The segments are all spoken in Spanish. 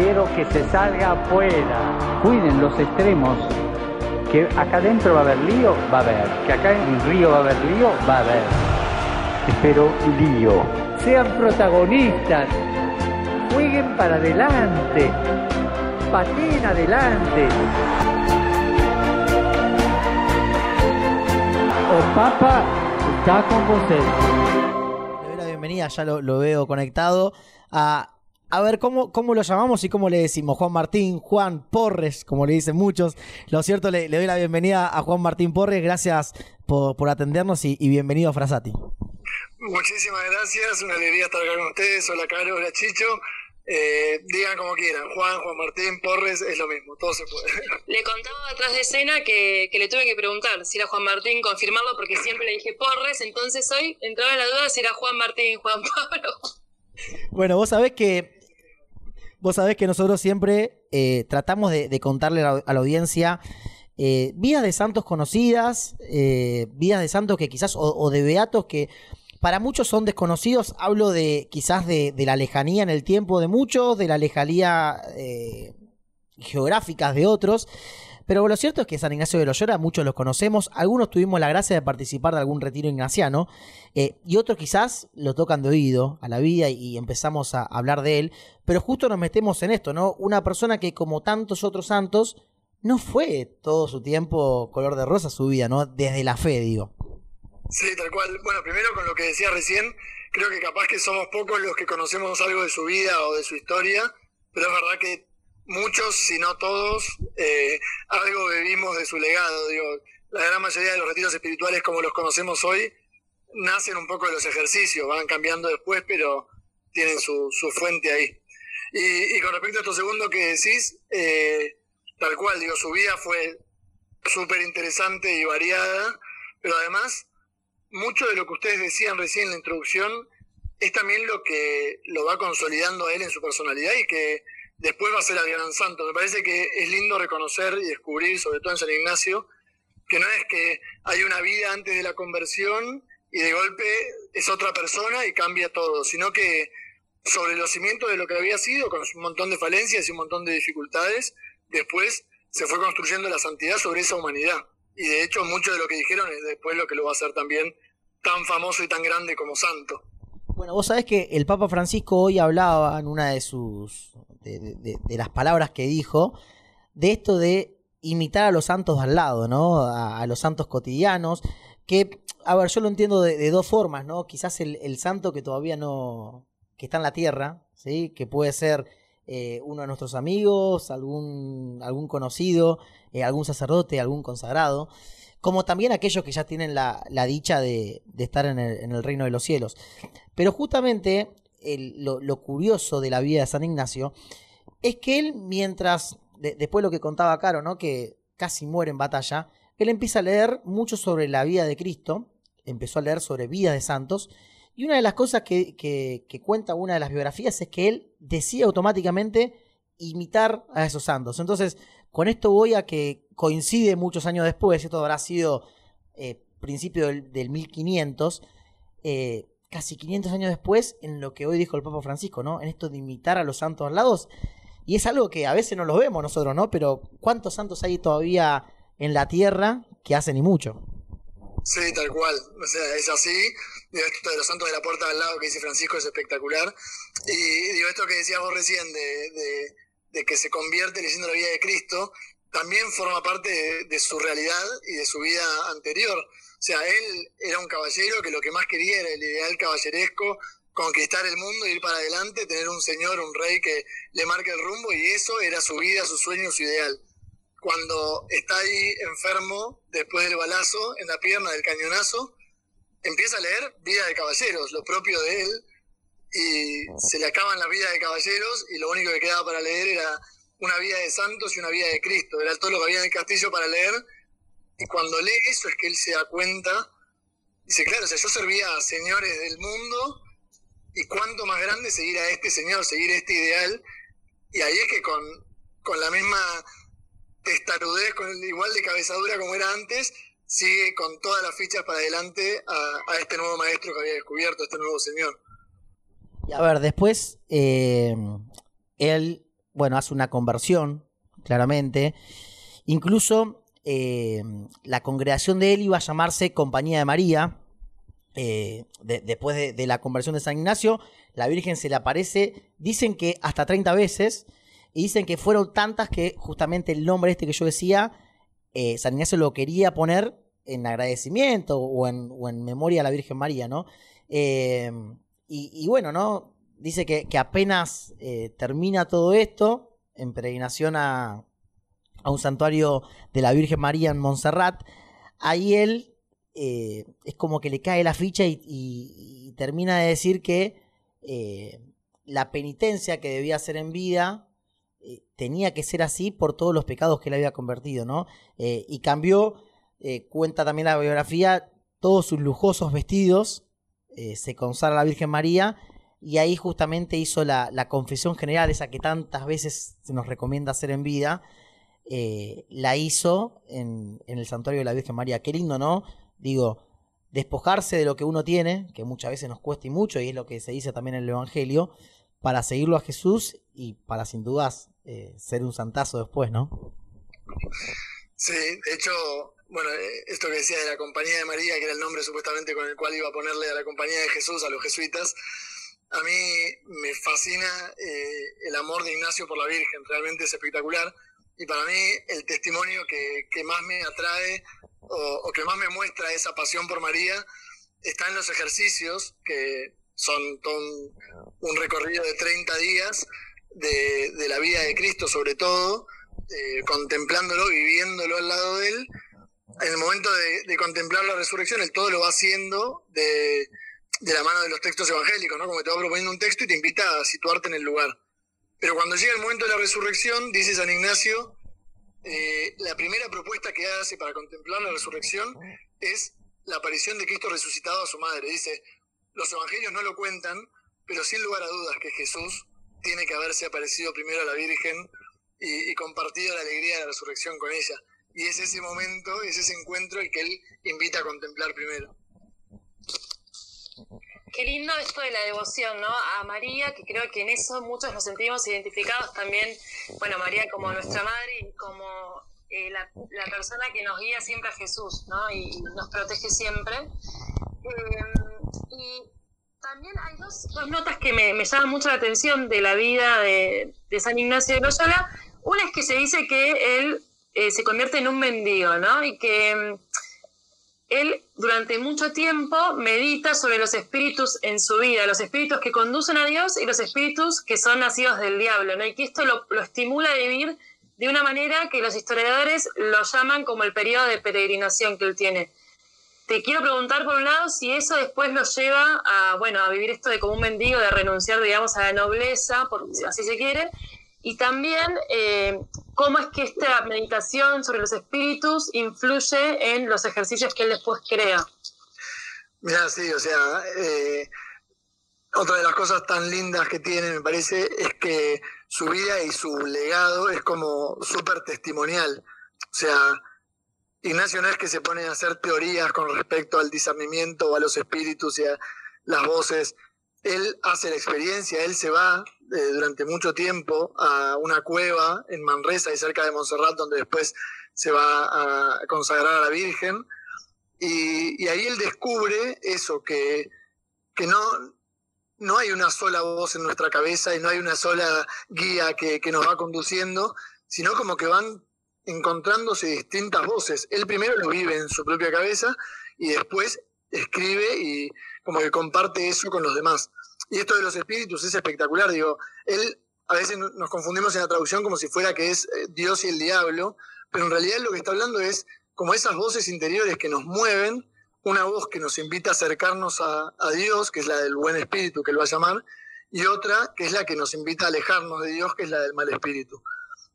Quiero que se salga afuera. Cuiden los extremos. Que acá adentro va a haber lío, va a haber. Que acá en el río va a haber lío, va a haber. Espero lío. Sean protagonistas. Jueguen para adelante. Pateen adelante. O Papa está con vosotros. Le doy la bienvenida, ya lo, lo veo conectado. A, a ver, ¿cómo, ¿cómo lo llamamos y cómo le decimos? Juan Martín, Juan Porres, como le dicen muchos. Lo cierto, le, le doy la bienvenida a Juan Martín Porres. Gracias por, por atendernos y, y bienvenido a Frasati. Muchísimas gracias, una alegría estar acá con ustedes. Hola, Caro, hola, Chicho. Eh, digan como quieran, Juan, Juan Martín, Porres, es lo mismo, todo se puede. Le contaba atrás de escena que, que le tuve que preguntar si era Juan Martín, confirmarlo, porque siempre le dije Porres, entonces hoy entraba en la duda si era Juan Martín, Juan Pablo. Bueno, vos sabés que. Vos sabés que nosotros siempre eh, tratamos de, contarle a la, audiencia eh, vidas de santos conocidas, eh, vidas de santos que quizás, o, de beatos que para muchos son desconocidos. Hablo de quizás de, de la lejanía en el tiempo de muchos, de la lejanía eh, geográficas de otros. Pero lo cierto es que San Ignacio de Loyola, muchos los conocemos, algunos tuvimos la gracia de participar de algún retiro ignaciano, eh, y otros quizás lo tocan de oído a la vida y, empezamos a hablar de él, pero justo nos metemos en esto, ¿no? Una persona que como tantos otros santos, no fue todo su tiempo color de rosa su vida, ¿no? Desde la fe, digo. Sí, tal cual. Bueno, primero con lo que decía recién, creo que capaz que somos pocos los que conocemos algo de su vida o de su historia, pero es verdad que muchos, si no todos, eh, algo bebimos de su legado. Digo, la gran mayoría de los retiros espirituales como los conocemos hoy nacen un poco de los ejercicios, van cambiando después, pero tienen su, su fuente ahí. Y, y con respecto a esto segundo que decís, eh, tal cual, digo, su vida fue súper interesante y variada, pero además mucho de lo que ustedes decían recién en la introducción es también lo que lo va consolidando a él en su personalidad y que después va a ser el gran santo. Me parece que es lindo reconocer y descubrir, sobre todo en San Ignacio, que no es que hay una vida antes de la conversión y de golpe es otra persona y cambia todo, sino que sobre los cimientos de lo que había sido, con un montón de falencias y un montón de dificultades, después se fue construyendo la santidad sobre esa humanidad. Y de hecho mucho de lo que dijeron es después lo que lo va a hacer también tan famoso y tan grande como santo. Bueno, vos sabés que el Papa Francisco hoy hablaba en una de sus. De, las palabras que dijo, de esto de imitar a los santos de al lado, ¿no? A, los santos cotidianos. Que, a ver, yo lo entiendo de, dos formas, ¿no? Quizás el, el santo que todavía no. que está en la tierra, ¿sí? Que puede ser eh, uno de nuestros amigos, algún, algún conocido, eh, algún sacerdote, algún consagrado. Como también aquellos que ya tienen la, la dicha de, de estar en el, en el reino de los cielos. Pero justamente lo, curioso de la vida de San Ignacio es que él, mientras, de- después lo que contaba Caro, ¿no? que casi muere en batalla, él empieza a leer mucho sobre la vida de Cristo, empezó a leer sobre vidas de santos, y una de las cosas que, que- cuenta una de las biografías es que él decía automáticamente imitar a esos santos. Entonces, con esto voy a que coincide muchos años después, esto habrá sido eh, principio del, del 1500, eh, casi 500 años después, en lo que hoy dijo el Papa Francisco, ¿no? En esto de imitar a los santos al lado. Y es algo que a veces no los vemos nosotros, ¿no? Pero ¿cuántos santos hay todavía en la tierra que hacen y mucho? Sí, tal cual. O sea, es así. Digo, esto de los santos de la puerta al lado que dice Francisco es espectacular. Y digo, esto que decías vos recién de, de- que se convierte leyendo la vida de Cristo, también forma parte de su realidad y de su vida anterior. O sea, él era un caballero que lo que más quería era el ideal caballeresco, conquistar el mundo, ir para adelante, tener un señor, un rey que le marque el rumbo, y eso era su vida, su sueño, su ideal cuando está ahí enfermo después del balazo en la pierna del cañonazo, empieza a leer Vida de Caballeros, lo propio de él, y se le acaban las vidas de caballeros y lo único que quedaba para leer era una vida de santos y una vida de Cristo. Era todo lo que había en el castillo para leer. Y cuando lee eso es que él se da cuenta. Dice, claro, o sea, yo servía a señores del mundo y cuánto más grande seguir a este señor, seguir este ideal. Y ahí es que con, con la misma testarudez, con el igual de cabezadura como era antes, sigue con todas las fichas para adelante a, este nuevo maestro que había descubierto, este nuevo señor. Y a ver, después eh, él, bueno, hace una conversión, claramente. Incluso eh, la congregación de él iba a llamarse Compañía de María. Eh, después de, la conversión de San Ignacio, la Virgen se le aparece, dicen que hasta 30 veces, y dicen que fueron tantas que justamente el nombre este que yo decía, San Ignacio lo quería poner en agradecimiento o en, o en, memoria a la Virgen María, ¿no? Y, bueno, ¿no? Dice que, apenas eh, termina todo esto, en peregrinación a, un santuario de la Virgen María en Montserrat, ahí él eh, es como que le cae la ficha y, termina de decir que eh, la penitencia que debía hacer en vida tenía que ser así por todos los pecados que le había convertido, ¿no? y cambió, cuenta también la biografía, todos sus lujosos vestidos eh, se consagra a la Virgen María y ahí justamente hizo la, confesión general, esa que tantas veces se nos recomienda hacer en vida, eh, la hizo en, el santuario de la Virgen María. Qué lindo, ¿no? Digo, despojarse de lo que uno tiene, que muchas veces nos cuesta y mucho, y es lo que se dice también en el Evangelio, para seguirlo a Jesús y para sin dudas eh, ser un santazo después, ¿no? Sí, de hecho, bueno, eh, esto que decía de la Compañía de María, que era el nombre supuestamente con el cual iba a ponerle a la Compañía de Jesús, a los jesuitas, a mí me fascina el amor de Ignacio por la Virgen, realmente es espectacular. Y para mí el testimonio que, más me atrae o, que más me muestra esa pasión por María está en los ejercicios, que son un, recorrido de 30 días de, de, la vida de Cristo sobre todo, eh, contemplándolo, viviéndolo al lado de él en el momento de, contemplar la resurrección, él todo lo va haciendo de, la mano de los textos evangélicos, ¿no? Como que te va proponiendo un texto y te invita a situarte en el lugar. Pero cuando llega el momento de la resurrección, dice San Ignacio, eh, la primera propuesta que hace para contemplar la resurrección es la aparición de Cristo resucitado a su madre. Dice, los evangelios no lo cuentan, pero sin lugar a dudas que Jesús tiene que haberse aparecido primero a la Virgen y, y compartido la alegría de la resurrección con ella y es ese momento, es ese encuentro el que él invita a contemplar primero. Qué lindo esto de la devoción, ¿no? A María, que creo que en eso muchos nos sentimos identificados también, bueno, María como nuestra madre y como eh, la, persona que nos guía siempre a Jesús, ¿no? Y, nos protege siempre. Eh, y también hay dos, notas que me, llaman mucho la atención de la vida de, San Ignacio de Loyola. Una es que se dice que él eh, se convierte en un mendigo, ¿no? Y que él durante mucho tiempo medita sobre los espíritus en su vida, los espíritus que conducen a Dios y los espíritus que son nacidos del diablo, ¿no? Y que esto lo, estimula a vivir de una manera que los historiadores lo llaman como el periodo de peregrinación que él tiene. Te quiero preguntar, por un lado, si eso después lo lleva a, bueno, a vivir esto de como un mendigo, de renunciar, digamos, a la nobleza, por, así se quiere, y también eh, cómo es que esta meditación sobre los espíritus influye en los ejercicios que él después crea. Mira, sí, o sea, eh, otra de las cosas tan lindas que tiene, me parece, es que su vida y su legado es como súper testimonial. O sea, Ignacio no es que se pone a hacer teorías con respecto al discernimiento a los espíritus y a las voces. Él hace la experiencia, él se va eh, durante mucho tiempo a una cueva en Manresa y cerca de Montserrat, donde después se va a consagrar a la Virgen. Y, ahí él descubre eso, que, que no, no hay una sola voz en nuestra cabeza y no hay una sola guía que, que nos va conduciendo, sino como que van encontrándose distintas voces. Él primero lo vive en su propia cabeza y después escribe y como que comparte eso con los demás. Y esto de los espíritus es espectacular, digo, él a veces nos confundimos en la traducción como si fuera que es eh, Dios y el diablo, pero en realidad lo que está hablando es como esas voces interiores que nos mueven, una voz que nos invita a acercarnos a, Dios, que es la del buen espíritu, que él va a llamar, y otra que es la que nos invita a alejarnos de Dios, que es la del mal espíritu.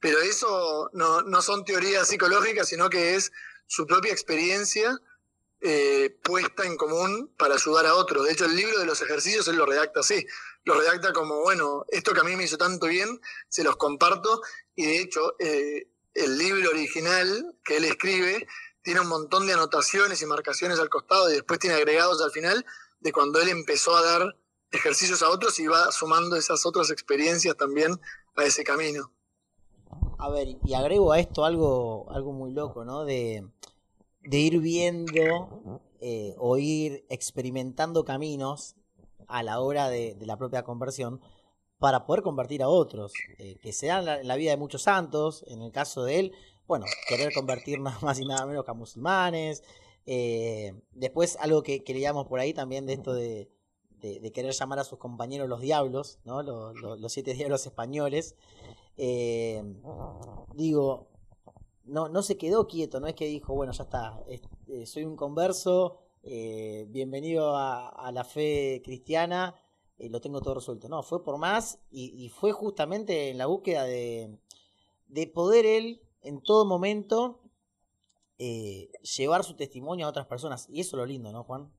pero eso no, no son teorías psicológicas, sino que es su propia experiencia eh, puesta en común para ayudar a otros. De hecho, el libro de los ejercicios él lo redacta así. Lo redacta como, bueno, esto que a mí me hizo tanto bien, se los comparto. Y de hecho, eh, el libro original que él escribe tiene un montón de anotaciones y marcaciones al costado y después tiene agregados al final de cuando él empezó a dar ejercicios a otros y va sumando esas otras experiencias también a ese camino. A ver, y agrego a esto algo, algo muy loco, ¿no? De, de ir viendo eh, o ir experimentando caminos a la hora de, la propia conversión para poder convertir a otros, eh, que se dan en la vida de muchos santos, en el caso de él, bueno, querer convertir nada más y nada menos que a musulmanes, eh, después algo que, que, leíamos por ahí también de esto de, de, querer llamar a sus compañeros los diablos, ¿no? los, los, siete diablos españoles, digo, no, no se quedó quieto, no es que dijo, bueno, ya está, eh, soy un converso, eh, bienvenido a, la fe cristiana, eh, lo tengo todo resuelto. No, fue por más y, fue justamente en la búsqueda de, de poder él en todo momento llevar su testimonio a otras personas. Y eso es lo lindo, ¿no, Juan?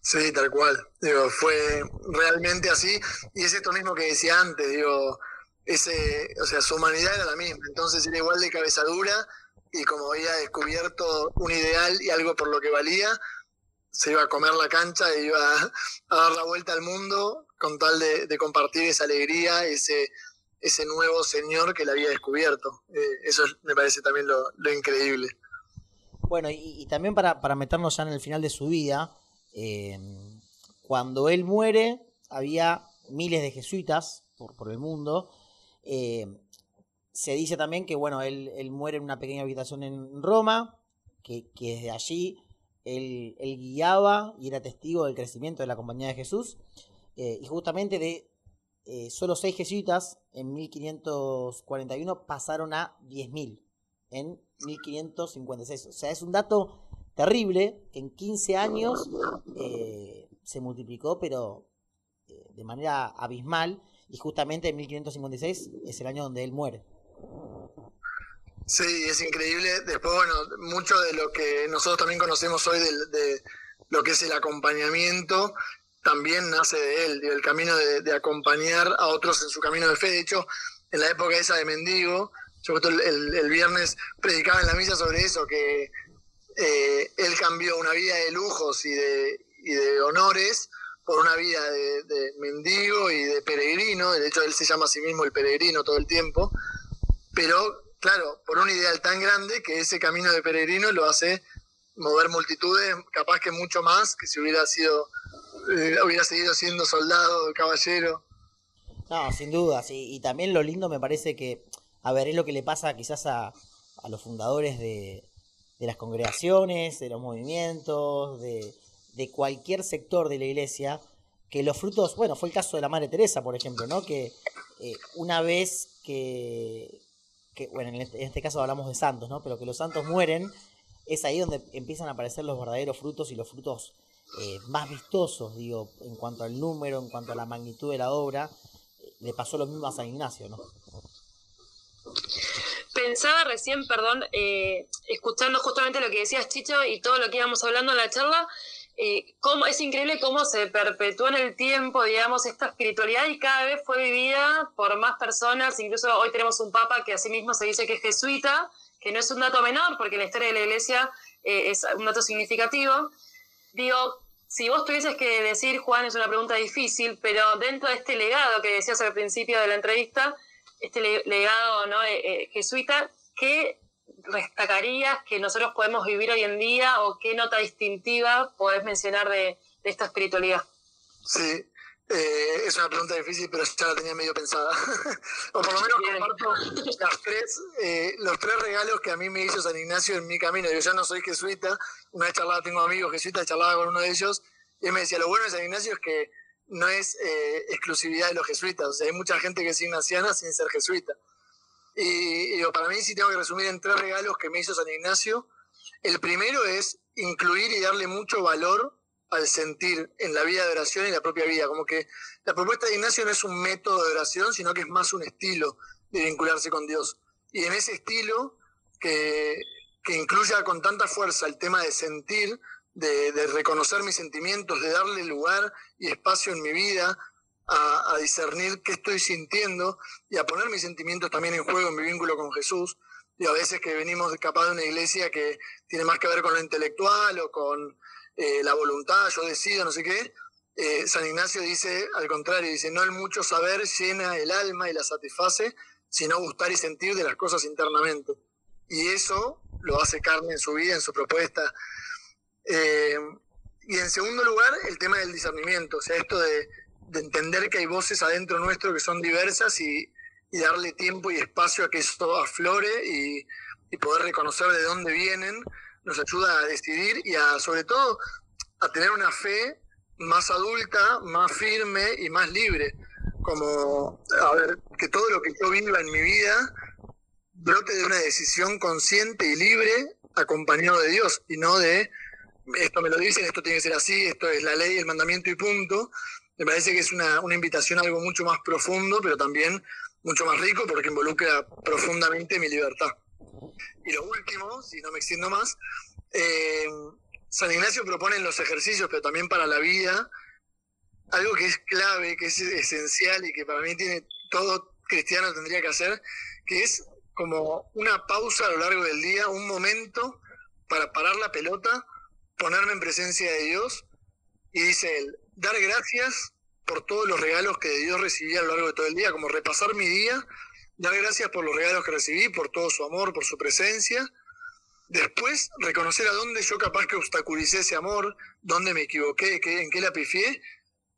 Sí, tal cual. Digo, fue realmente así. Y es esto mismo que decía antes, digo, ese, o sea, su humanidad era la misma, entonces era igual de cabezadura y como había descubierto un ideal y algo por lo que valía, se iba a comer la cancha e iba a, dar la vuelta al mundo con tal de, compartir esa alegría, ese, ese nuevo señor que le había descubierto. Eh, eso me parece también lo, increíble. Bueno, y, también para, para, meternos ya en el final de su vida, eh, cuando él muere, había miles de jesuitas por, por el mundo, eh, se dice también que, bueno, él, muere en una pequeña habitación en Roma, que, desde allí él, guiaba y era testigo del crecimiento de la Compañía de Jesús. Eh, y justamente de eh, solo seis jesuitas en 1541 pasaron a 10.000 en 1556. O sea, es un dato terrible que en 15 años se multiplicó, pero de manera abismal y justamente en 1556 es el año donde él muere. Sí, es increíble. Después, bueno, mucho de lo que nosotros también conocemos hoy de, lo que es el acompañamiento también nace de él, del camino de, acompañar a otros en su camino de fe. De hecho, en la época esa de mendigo, yo el, el, viernes predicaba en la misa sobre eso, que eh, él cambió una vida de lujos y de, y de honores por una vida de, mendigo y de peregrino, de hecho él se llama a sí mismo el peregrino todo el tiempo, pero claro, por un ideal tan grande que ese camino de peregrino lo hace mover multitudes, capaz que mucho más que si hubiera sido, eh, hubiera seguido siendo soldado, caballero. No, sin duda, sí. Y también lo lindo me parece que, a ver, es lo que le pasa quizás a, a los fundadores de, de las congregaciones, de los movimientos, de, de cualquier sector de la iglesia, que los frutos, bueno, fue el caso de la Madre Teresa, por ejemplo, ¿no? Que eh, una vez que, bueno, este, en este, caso hablamos de santos, ¿no? Pero que los santos mueren, es ahí donde empiezan a aparecer los verdaderos frutos y los frutos eh, más vistosos, digo, en cuanto al número, en cuanto a la magnitud de la obra. Le pasó lo mismo a San Ignacio, ¿no? Pensaba recién, perdón, eh, escuchando justamente lo que decías, Chicho, y todo lo que íbamos hablando en la charla, eh, cómo, es increíble cómo se perpetúa en el tiempo, digamos, esta espiritualidad y cada vez fue vivida por más personas. Incluso hoy tenemos un papa que asimismo se dice que es jesuita, que no es un dato menor, porque en la historia de la iglesia eh, es un dato significativo. Digo, si vos tuvieses que decir, Juan, es una pregunta difícil, pero dentro de este legado que decías al principio de la entrevista, este legado ¿no? Eh, jesuita, ¿qué destacarías que nosotros podemos vivir hoy en día o qué nota distintiva podés mencionar de, esta espiritualidad? Sí, eh, es una pregunta difícil, pero ya la tenía medio pensada. o por lo menos comparto las tres, eh, los tres regalos que a mí me hizo San Ignacio en mi camino. Yo ya no soy jesuita, una vez charlaba, tengo amigos jesuitas, charlaba con uno de ellos, y él me decía, lo bueno de San Ignacio es que no es eh, exclusividad de los jesuitas, o sea, hay mucha gente que es ignaciana sin ser jesuita. Y, para mí, si tengo que resumir en tres regalos que me hizo San Ignacio, el primero es incluir y darle mucho valor al sentir en la vida de oración y la propia vida. Como que la propuesta de Ignacio no es un método de oración, sino que es más un estilo de vincularse con Dios. y en ese estilo que, que incluya con tanta fuerza el tema de sentir, de, de, reconocer mis sentimientos, de darle lugar y espacio en mi vida a, discernir qué estoy sintiendo y a poner mis sentimientos también en juego en mi vínculo con Jesús. Y a veces que venimos capaz de una iglesia que tiene más que ver con lo intelectual o con eh, la voluntad, yo decido, no sé qué. Eh, San Ignacio dice al contrario, dice, no el mucho saber llena el alma y la satisface, sino gustar y sentir de las cosas internamente. Y eso lo hace carne en su vida, en su propuesta. Eh, y en segundo lugar, el tema del discernimiento, o sea, esto de, de entender que hay voces adentro nuestro que son diversas y, darle tiempo y espacio a que eso aflore y, y poder reconocer de dónde vienen, nos ayuda a decidir y a, sobre todo, a tener una fe más adulta, más firme y más libre. Como, a ver, que todo lo que yo viva en mi vida brote de una decisión consciente y libre acompañado de Dios y no de esto me lo dicen, esto tiene que ser así, esto es la ley, el mandamiento y punto. Me parece que es una, una invitación a algo mucho más profundo, pero también mucho más rico porque involucra profundamente mi libertad. Y lo último, si no me extiendo más, eh, San Ignacio propone en los ejercicios, pero también para la vida, algo que es clave, que es esencial y que para mí tiene todo cristiano tendría que hacer, que es como una pausa a lo largo del día, un momento para parar la pelota, ponerme en presencia de Dios y dice él, dar gracias por todos los regalos que de Dios recibí a lo largo de todo el día, como repasar mi día, dar gracias por los regalos que recibí, por todo su amor, por su presencia. Después, reconocer a dónde yo capaz que obstaculicé ese amor, dónde me equivoqué, en qué la pifié,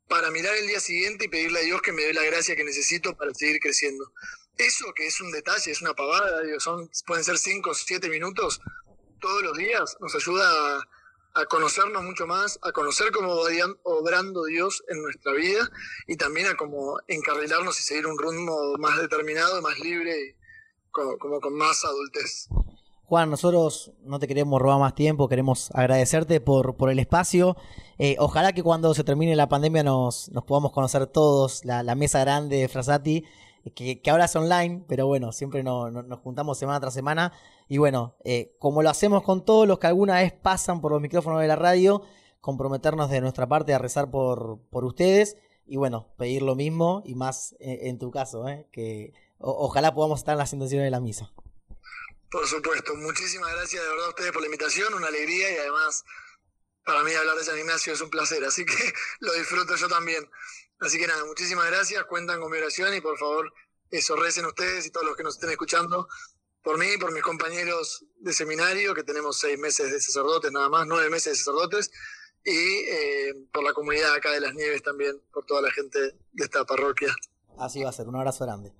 para mirar el día siguiente y pedirle a Dios que me dé la gracia que necesito para seguir creciendo. Eso que es un detalle, es una pavada, digo, son, pueden ser cinco o siete minutos todos los días, nos ayuda a, a conocernos mucho más, a conocer cómo va obrando Dios en nuestra vida y también a cómo encarrilarnos y seguir un rumbo más determinado, más libre, como, como con más adultez. Juan, nosotros no te queremos robar más tiempo, queremos agradecerte por, por el espacio. Eh, ojalá que cuando se termine la pandemia nos, nos podamos conocer todos, la, mesa grande de Frasati, que, que, ahora es online, pero bueno, siempre no, nos juntamos semana tras semana. Y bueno, eh, como lo hacemos con todos los que alguna vez pasan por los micrófonos de la radio, comprometernos de nuestra parte a rezar por, por ustedes y bueno, pedir lo mismo y más en, en tu caso, ¿eh? que ojalá podamos estar en las intenciones de la misa. Por supuesto, muchísimas gracias de verdad a ustedes por la invitación, una alegría y además para mí hablar de San Ignacio es un placer, así que lo disfruto yo también. Así que nada, muchísimas gracias, cuentan con mi oración y por favor eso recen ustedes y todos los que nos estén escuchando por mí, por mis compañeros de seminario, que tenemos seis meses de sacerdotes nada más, nueve meses de sacerdotes, y eh, por la comunidad acá de las Nieves también, por toda la gente de esta parroquia. Así va a ser, un abrazo grande.